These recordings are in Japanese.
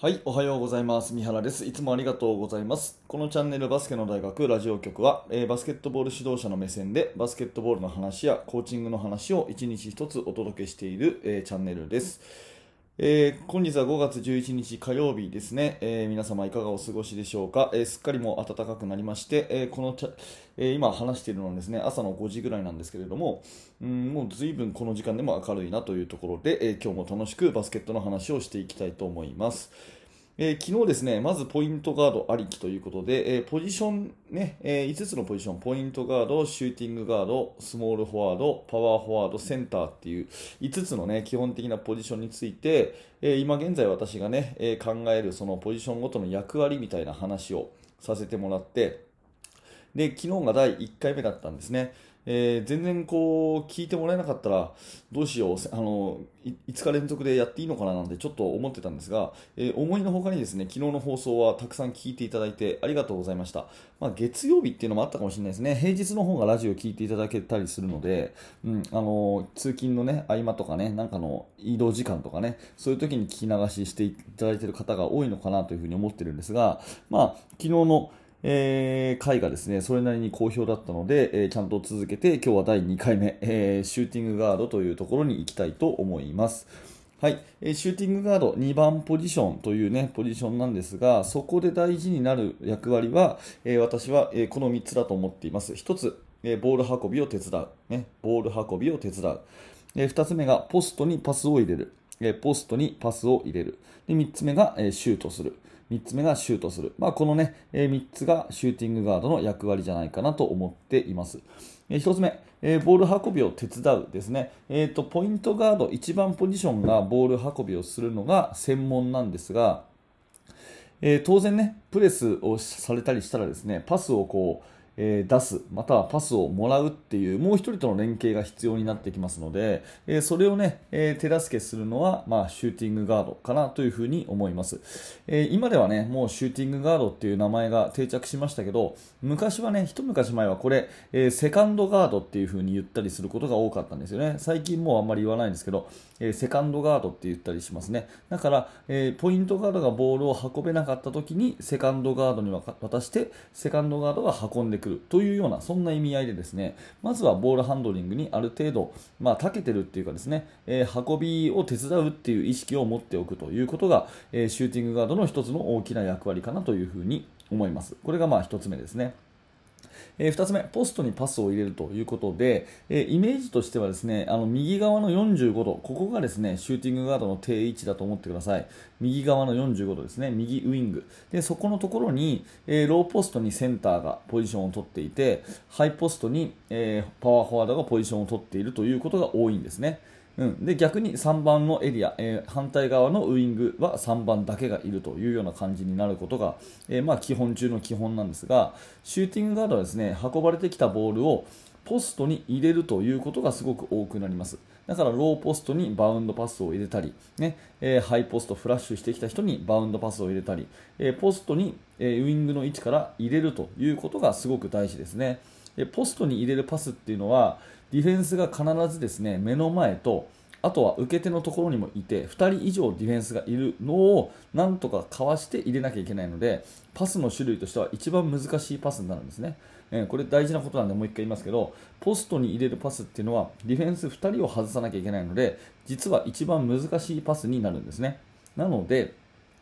はい、おはようございます。三原です。いつもありがとうございます。このチャンネルバスケの大学ラジオ局は、えーバスケットボール指導者の目線でバスケットボールの話やコーチングの話を一日一つお届けしている、えーチャンネルです。えー本日は5月11日火曜日ですね、えー皆様いかがお過ごしでしょうか、えーすっかりもう暖かくなりまして、えこのえ今話しているのはですね朝の5時ぐらいなんですけれども、うん、もう随分この時間でも明るいなというところで、え今日も楽しくバスケットの話をしていきたいと思います。えー昨日ですね、まずポイントガードありきということで、えーポジションね、え5つのポジション、ポイントガード、シューティングガード、スモールフォワード、パワーフォワード、センターっていう5つのね、基本的なポジションについて、え今現在私がね、え考えるそのポジションごとの役割みたいな話をさせてもらって、で、昨日が第1回目だったんですね。えー全然こう聞いてもらえなかったらどうしようあの5日連続でやっていいのかななんてちょっと思ってたんですが、えー思いのほかにですね昨日の放送はたくさん聞いていただいてありがとうございました、まあ、月曜日っていうのもあったかもしれないですね。平日の方がラジオ聞いていただけたりするので、うん、あの通勤のね合間とかねなんかの移動時間とかねそういう時に聞き流ししていただいている方が多いのかなというふうに思ってるんですが、まあ、昨日のえー回がですねそれなりに好評だったので、えーちゃんと続けて今日は第2回目、えーシューティングガードというところに行きたいと思います。はい、えーシューティングガード2番ポジションというねポジションなんですがそこで大事になる役割は、えー私は、えーこの3つだと思っています。1つ、えーボール運びを手伝う、ね、ボール運びを手伝う、え2つ目がポストにパスを入れる、えーポストにパスを入れる。で3つ目が、えーシュートする。3つ目がシュートする、まあ、このね、え3つがシューティングガードの役割じゃないかなと思っています。え1つ目、えボール運びを手伝うですね、えーと、ポイントガード、1番ポジションがボール運びをするのが専門なんですが、えー当然ね、プレスをされたりしたらですね、パスをこう、え出す、またはパスをもらうっていう、もう一人との連携が必要になってきますので、えそれをね、え手助けするのは、まあ、シューティングガードかなというふうに思います。え今ではね、もうシューティングガードっていう名前が定着しましたけど、昔はね、一昔前はこれ、えセカンドガードっていうふうに言ったりすることが多かったんですよね。最近もうあんまり言わないんですけど、えセカンドガードって言ったりしますね。だから、えポイントガードがボールを運べなかった時に、セカンドガードに渡して、セカンドガードが運んでくるというような、そんな意味合いでですね、まずはボールハンドリングにある程度、まあ、長けてるっていうかですね、えー運びを手伝うっていう意識を持っておくということが、えーシューティングガードの1つの大きな役割かなというふうに思います。これがまあ1つ目ですね。えー2つ目、ポストにパスを入れるということで、えーイメージとしてはですねあの右側の45度、ここがですねシューティングガードの定位置だと思ってください。右側の45度ですね、右ウイング。でそこのところに、えーローポストにセンターがポジションを取っていて、ハイポストに、えパワーフォワードがポジションを取っているということが多いんですね。うん、で逆に3番のエリア、えー反対側のウイングは3番だけがいるというような感じになることが、えーまあ、基本中の基本なんですがシューティングガードはですね運ばれてきたボールをポストに入れるということがすごく多くなります。だからローポストにバウンドパスを入れたり、ねえーハイポストフラッシュしてきた人にバウンドパスを入れたり、えーポストに、えーウイングの位置から入れるということがすごく大事ですね。でポストに入れるパスっていうのはディフェンスが必ずですね目の前とあとは受け手のところにもいて2人以上ディフェンスがいるのをなんとかかわして入れなきゃいけないのでパスの種類としては一番難しいパスになるんですね、えーこれ大事なことなんでもう一回言いますけどポストに入れるパスっていうのはディフェンス2人を外さなきゃいけないので実は一番難しいパスになるんですね。なので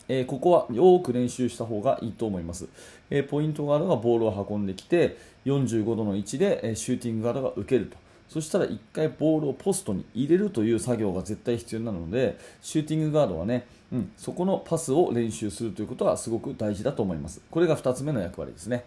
えーここはよく練習した方がいいと思います、えーポイントガードがボールを運んできて45度の位置で、えシューティングガードが受けると。そしたら1回ボールをポストに入れるという作業が絶対必要なのでシューティングガードはね、うん、そこのパスを練習するということはすごく大事だと思います。これが2つ目の役割ですね。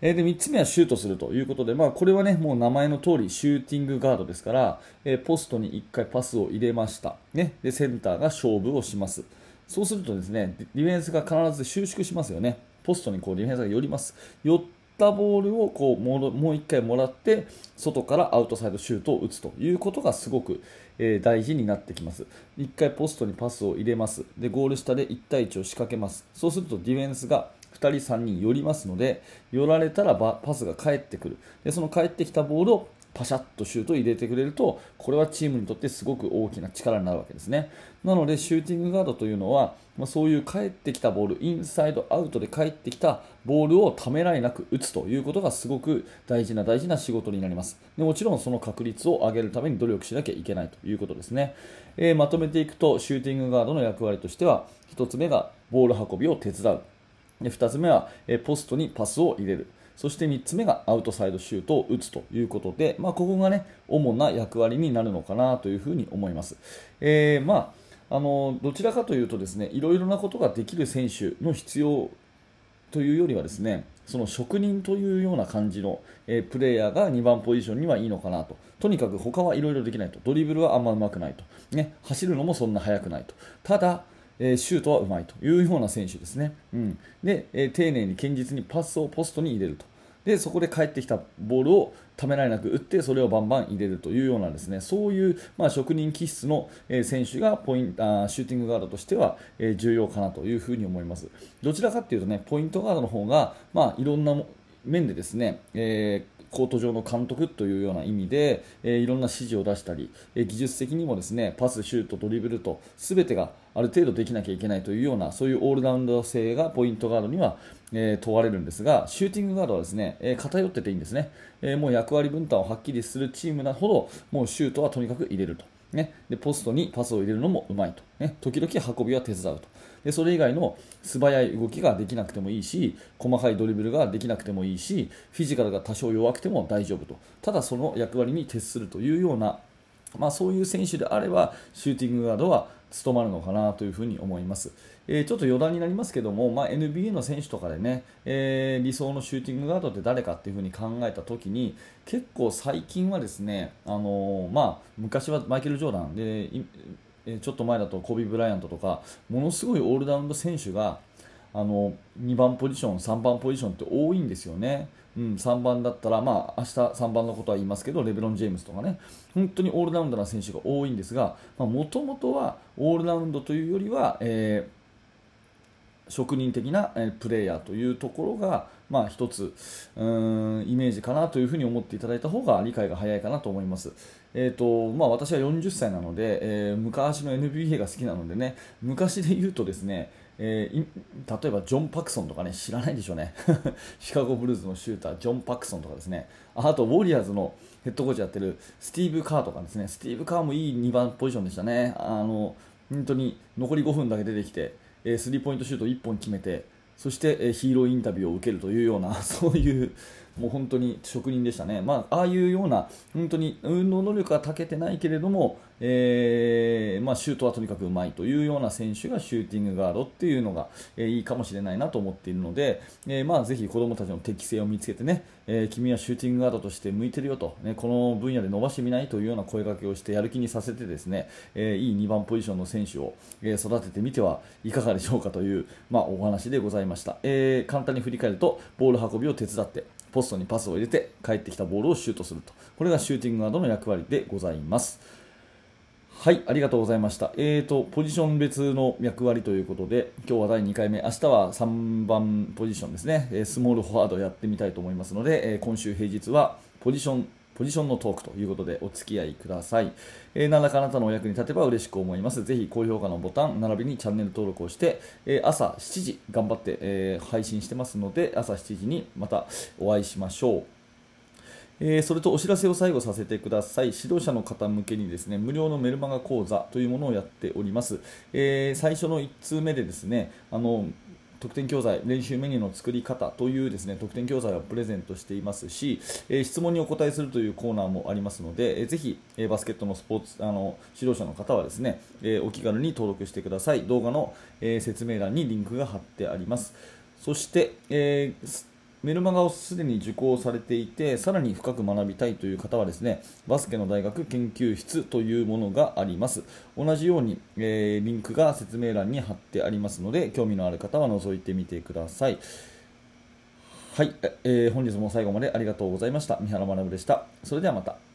えーで3つ目はシュートするということで、まあ、これはねもう名前の通りシューティングガードですから、えーポストに1回パスを入れました、ね、でセンターが勝負をします。そうするとですねディフェンスが必ず収縮しますよね。ポストにこうディフェンスが寄ります。寄ったボールをこうもう1回もらって外からアウトサイドシュートを打つということがすごく、え大事になってきます。1回ポストにパスを入れます。でゴール下で1対1を仕掛けます。そうするとディフェンスが2人3人寄りますので寄られたらパスが返ってくる。でその返ってきたボールをパシャッとシュートを入れてくれるとこれはチームにとってすごく大きな力になるわけですね。なのでシューティングガードというのは、まあ、そういう帰ってきたボールインサイドアウトで帰ってきたボールをためらいなく打つということがすごく大事な大事な仕事になります。でもちろんその確率を上げるために努力しなきゃいけないということですね、えー、まとめていくとシューティングガードの役割としては1つ目がボール運びを手伝う。で2つ目は、え、ポストにパスを入れる。そして3つ目がアウトサイドシュートを打つということで、まあ、ここがね主な役割になるのかなというふに思います。えー、まあ、あのどちらかというとですねいろいろなことができる選手の必要というよりはですねその職人というような感じの、えー、プレーヤーが2番ポジションにはいいのかなと。とにかく他はいろいろできないと。ドリブルはあんまうまくないと、ね、走るのもそんな速くないと。ただえシュートはうまいというような選手ですね。うん、で、え丁寧に堅実にパスをポストに入れると。でそこで返ってきたボールをためらいなく打ってそれをバンバン入れるというようなですねそういう、まあ、職人気質の、選手がポインあシューティングガードとしては、重要かなというふうに思いますどちらかというとねポイントガードの方が、まあ、いろんな面でですね、えーコート上の監督というような意味で、えー、いろんな指示を出したり、えー、技術的にもですねパス、シュート、ドリブルと全てがある程度できなきゃいけないというようなそういうオールラウンド性がポイントガードには、えー、問われるんですがシューティングガードはですね、え偏ってていいんですね、えもう役割分担をはっきりするチームなほどもうシュートはとにかく入れると。ね、でポストにパスを入れるのもうまいと、ね、時々運びは手伝うと。でそれ以外の素早い動きができなくてもいいし細かいドリブルができなくてもいいしフィジカルが多少弱くても大丈夫と。ただその役割に徹するというような、まあ、そういう選手であればシューティングガードは務まるのかなというふに思います、えー、ちょっと余談になりますけども、まあ、NBA の選手とかでね、えー、理想のシューティングガードって誰かっていうふに考えた時に結構最近はですね、あのー、まあ、昔はマイケル・ジョーダンでちょっと前だとコビ・ブライアントとかものすごいオールラウンド選手があの2番ポジション、3番ポジションって多いんですよね。うん、3番だったら、まあ明日3番のことは言いますけどレブロン・ジェームスとかね本当にオールラウンドな選手が多いんですがもともとはオールラウンドというよりは、えー、職人的な、え、プレーヤーというところが、まあ、一つうんイメージかなというふうに思っていただいた方が理解が早いかなと思います。えーとまあ、私は40歳なので、えー、昔の NBA が好きなのでね昔で言うとですね、えー、例えばジョン・パクソンとかね知らないでしょうね。シカゴブルーズのシュータージョン・パクソンとかですね。あとウォリアーズのヘッドコーチやってるスティーブ・カーとかですね。スティーブ・カーもいい2番ポジションでしたね。あの本当に残り5分だけ出てきて、えー、スリーポイントシュート1本決めてそして、えヒーローインタビューを受けるというような そういうもう本当に職人でしたね、まあ、ああいうような本当に運動能力が長けてないけれども、えー、まあ、シュートはとにかくうまいというような選手がシューティングガードっていうのが、えー、いいかもしれないなと思っているので、えー、まあ、ぜひ子どもたちの適性を見つけてね、え君はシューティングガードとして向いてるよと、ね、この分野で伸ばしてみないというような声掛けをしてやる気にさせてですね、えいい2番ポジションの選手を、え育ててみてはいかがでしょうかという、まあ、お話でございました、え簡単に振り返るとボール運びを手伝ってポストにパスを入れて帰ってきたボールをシュートすると。これがシューティングガードの役割でございます。はいありがとうございました。えーとポジション別の役割ということで今日は第2回目。明日は3番ポジションですね。スモールフォワードやってみたいと思いますので今週平日はポジションポジションのトークということでお付き合いください。えー、何らかあなたのお役に立てば嬉しく思います。ぜひ高評価のボタン、並びにチャンネル登録をして、えー、朝7時頑張って、えー、配信してますので、朝7時にまたお会いしましょう。えー、それとお知らせを最後させてください。指導者の方向けにですね、無料のメルマガ講座というものをやっております。えー、最初の1通目でですね、あの得点教材練習メニューの作り方というですね得点教材をプレゼントしていますし、えー、質問にお答えするというコーナーもありますので、えー、ぜひ、えー、バスケットのスポーツあの指導者の方はですね、えお気軽に登録してください。動画の、え説明欄にリンクが貼ってあります。そして、えーメルマガをすでに受講されていてさらに深く学びたいという方はですねバスケの大学研究室というものがあります。同じように、えー、リンクが説明欄に貼ってありますので興味のある方は覗いてみてください。はい、えー、本日も最後までありがとうございました。三原学でした。それではまた。